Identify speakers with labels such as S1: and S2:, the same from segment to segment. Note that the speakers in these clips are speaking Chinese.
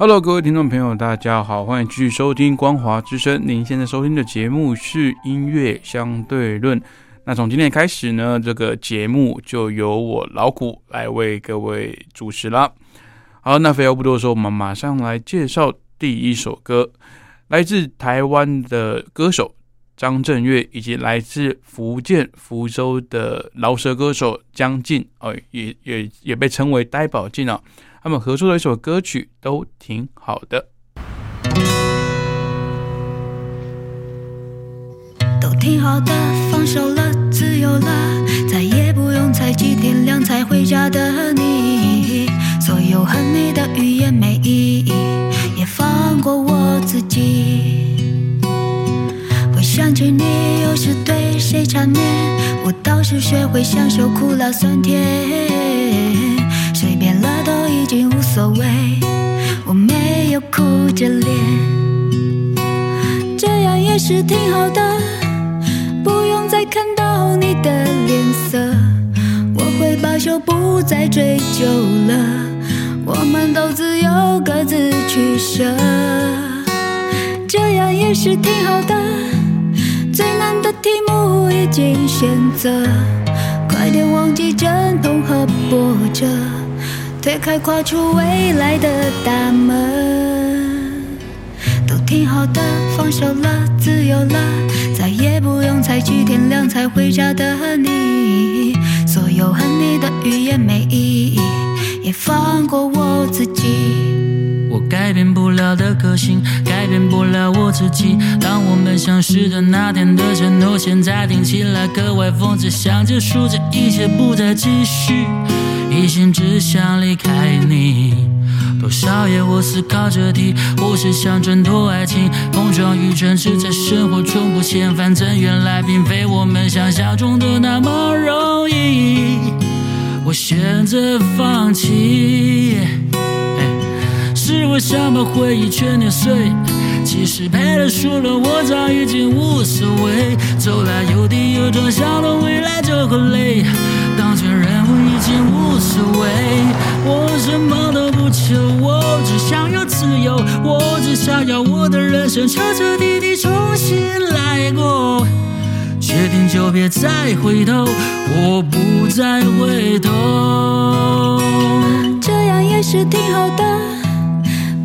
S1: Hello，各位听众朋友，大家好，欢迎继续收听光华之声。您现在收听的节目是音乐相对论。那从今天开始呢，这个节目就由我老谷来为各位主持了。好，那废话不多说，我们马上来介绍第一首歌，来自台湾的歌手张震岳，以及来自福建福州的饶舌歌手江静，哦，也也也被称为呆宝静啊。他们合作的一首歌曲都挺好的，
S2: 都挺好的，放手了，自由了，再也不用猜忌天亮才回家的你。所有恨你的语言没意义，也放过我自己。会想起你，有时对谁缠绵，我倒是学会享受苦辣酸甜。哭着脸，这样也是挺好的，不用再看到你的脸色。我会罢休，不再追究了，我们都自由各自取舍，这样也是挺好的。最难的题目已经选择，快点忘记阵痛和波折。推开跨出未来的大门，挺好的，放手了，自由了，再也不用猜去天亮才回家的你。所有恨你的语言没意义，也放过我自己。
S3: 我改变不了的个性，改变不了我自己。当我们相识的那天的承诺，现在听起来格外讽刺，想结束这一切，不再继续。一心只想离开你，多少夜我思考着题，或是想挣脱爱情，碰撞与争执在生活中不嫌反正原来并非我们想象中的那么容易。我选择放弃，是我想把回忆全碾碎。其实赔了输了，我早已经无所谓。走来有跌有撞，想到未来就会累。当前人经无所谓，我什么都不求，我只想要自由，我只想要我的人生彻彻底底重新来过。决定就别再回头，我不再回头。
S2: 这样也是挺好的，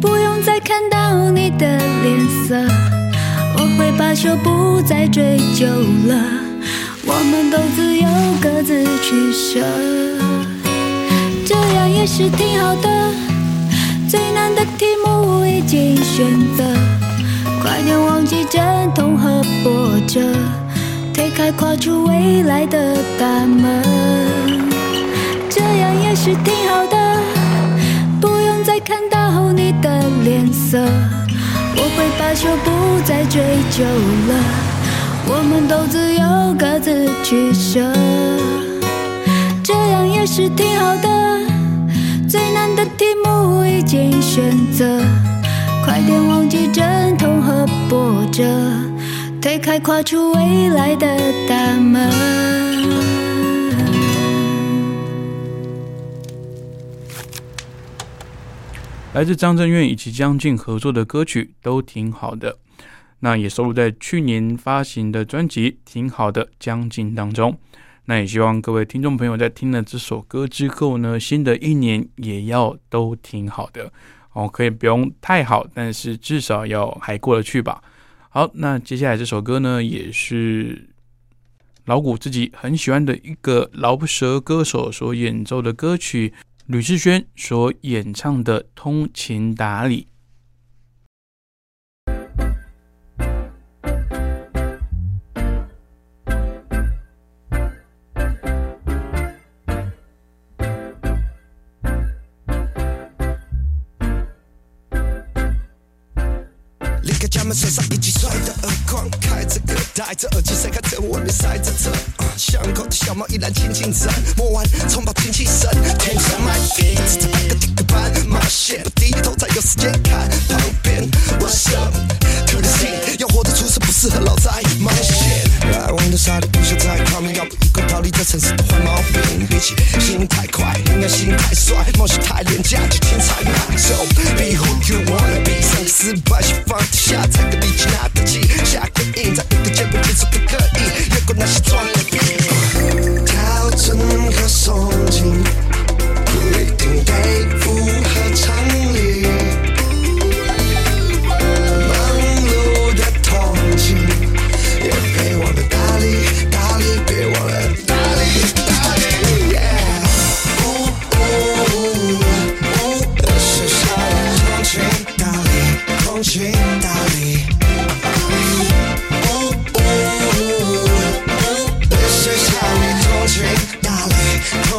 S2: 不用再看到你的脸色，我会罢休，不再追究了。我们都自由各自取舍，这样也是挺好的。最难的题目已经选择，快点忘记阵痛和波折，推开跨出未来的大门。这样也是挺好的，不用再看到你的脸色，我会罢休，不再追究了。我们都自由各自取舍，这样也是挺好的。最难的题目已经选择，快点忘记阵痛和波折，推开跨出未来的大门。
S1: 来自张震岳以及江静合作的歌曲都挺好的。那也收录在去年发行的专辑《挺好的将近》当中。那也希望各位听众朋友在听了这首歌之后呢，新的一年也要都挺好的哦，可以不用太好，但是至少要还过得去吧。好，那接下来这首歌呢，也是老谷自己很喜欢的一个饶舌歌手所演奏的歌曲，吕志轩所演唱的《通情达理》。
S4: 离开家门，身上一记帅的耳光，开着歌，戴着耳机，谁看着外面塞着车？巷口的小猫依然静静等，摸完冲跑精气神，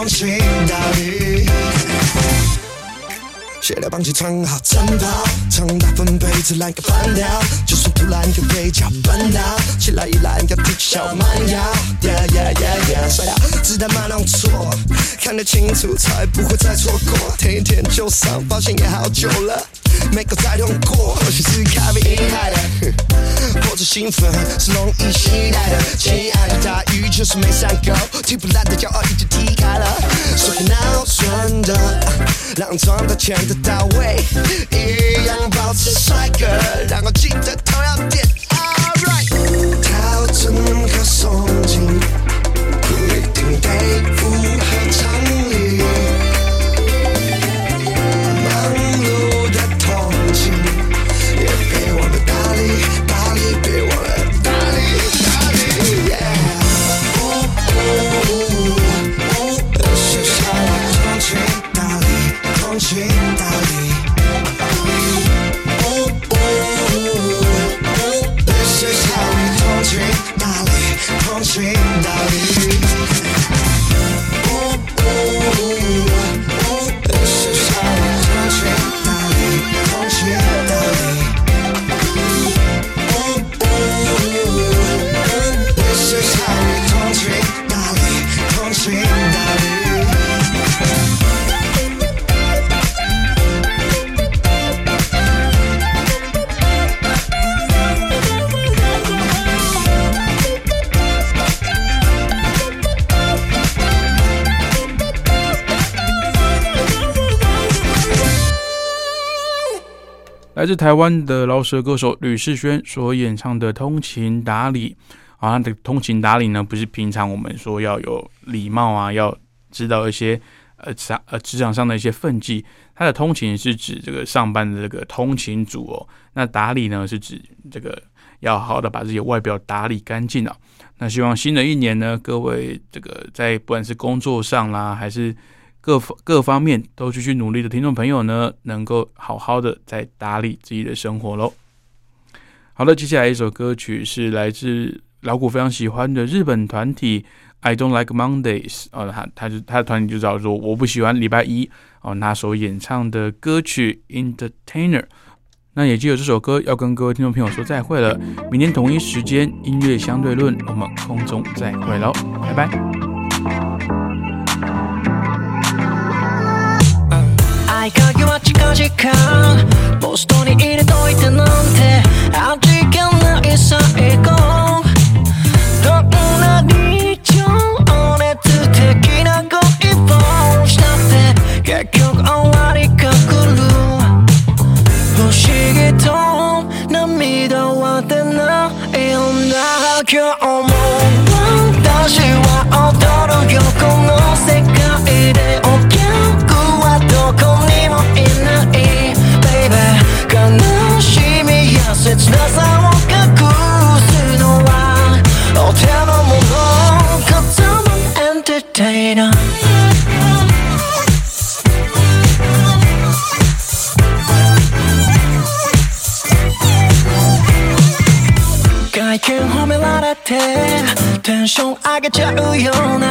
S4: 理，通勤打理。写了帮机穿好战袍，长大分杯子来个半条，就算突然有被脚绊倒，起来依然要提起小蛮腰。Yeah yeah yeah yeah，帅呀子弹马弄错，看得清楚才不会再错过。天一天就上，发现也好久了，没够再通过，或许是咖啡因害的，或者兴奋是容易期待的。亲爱的大雨就是没伞够，踢不烂的骄傲已经踢开了，所以闹准的，让赚的钱的到位，
S1: 来自台湾的饶舌歌手吕世轩所演唱的《通情达理》啊，他的通情达理呢，不是平常我们说要有礼貌啊，要知道一些呃上呃职场上的一些分际。他的通勤是指这个上班的这个通勤族哦，那打理呢是指这个要好好的把自己的外表打理干净啊。那希望新的一年呢，各位这个在不管是工作上啦，还是各各方面都继续努力的听众朋友呢，能够好好的在打理自己的生活喽。好了，接下来一首歌曲是来自老谷非常喜欢的日本团体 I Don't Like Mondays 哦，他他就他的团体就叫做我不喜欢礼拜一哦，那首演唱的歌曲 Entertainer。那也借由这首歌要跟各位听众朋友说再会了，明天同一时间音乐相对论，我们空中再会喽，拜拜。
S5: は近々ポストに入れといてなんて。味気ない最後どんなに情熱的な恋をしたって結局終わりが来る。不思議と涙は出ないような今日も私は踊るよこの。世界で外見褒められてテンション上げちゃうような